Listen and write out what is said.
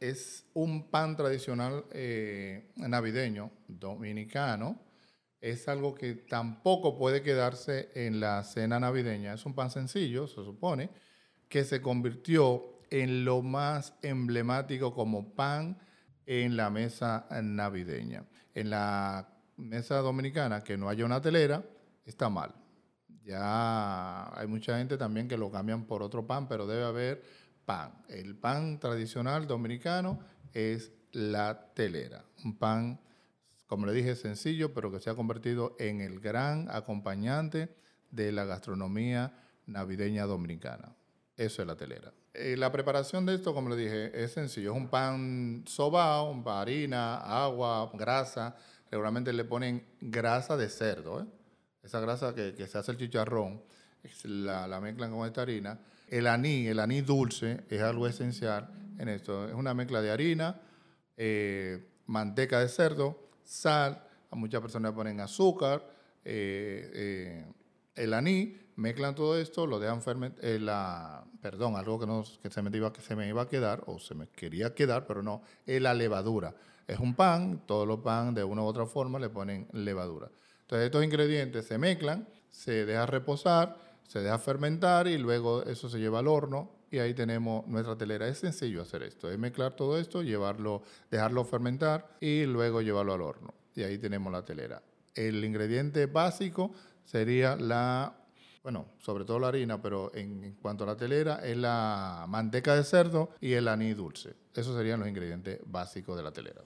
es un pan tradicional eh, navideño dominicano. Es algo que tampoco puede quedarse en la cena navideña. Es un pan sencillo, se supone, que se convirtió en lo más emblemático como pan en la mesa navideña. En la mesa dominicana, que no haya una telera, está mal. Ya hay mucha gente también que lo cambian por otro pan, pero debe haber pan. El pan tradicional dominicano es la telera, un pan, como le dije, sencillo, pero que se ha convertido en el gran acompañante de la gastronomía navideña dominicana. Eso es la telera. Eh, la preparación de esto, como le dije, es sencillo. Es un pan sobao, harina, agua, grasa. Regularmente le ponen grasa de cerdo. ¿eh? Esa grasa que, se hace el chicharrón, la, la mezclan con esta harina el aní, el aní dulce, es algo esencial en esto. Es una mezcla de harina, eh, manteca de cerdo, sal, a muchas personas le ponen azúcar, eh, eh, el aní, mezclan todo esto, lo dejan fermentar, perdón, algo que, no, que, se me iba, que se me iba a quedar, o se me quería quedar, pero no, es la levadura. Es un pan, todos los pan de una u otra forma le ponen levadura. Entonces estos ingredientes se mezclan, se deja reposar, se deja fermentar y luego eso se lleva al horno y ahí tenemos nuestra telera. Es sencillo hacer esto, es mezclar todo esto, llevarlo, dejarlo fermentar y luego llevarlo al horno. Y ahí tenemos la telera. El ingrediente básico sería la, bueno, sobre todo la harina, pero en, cuanto a la telera, es la manteca de cerdo y el anís dulce. Esos serían los ingredientes básicos de la telera.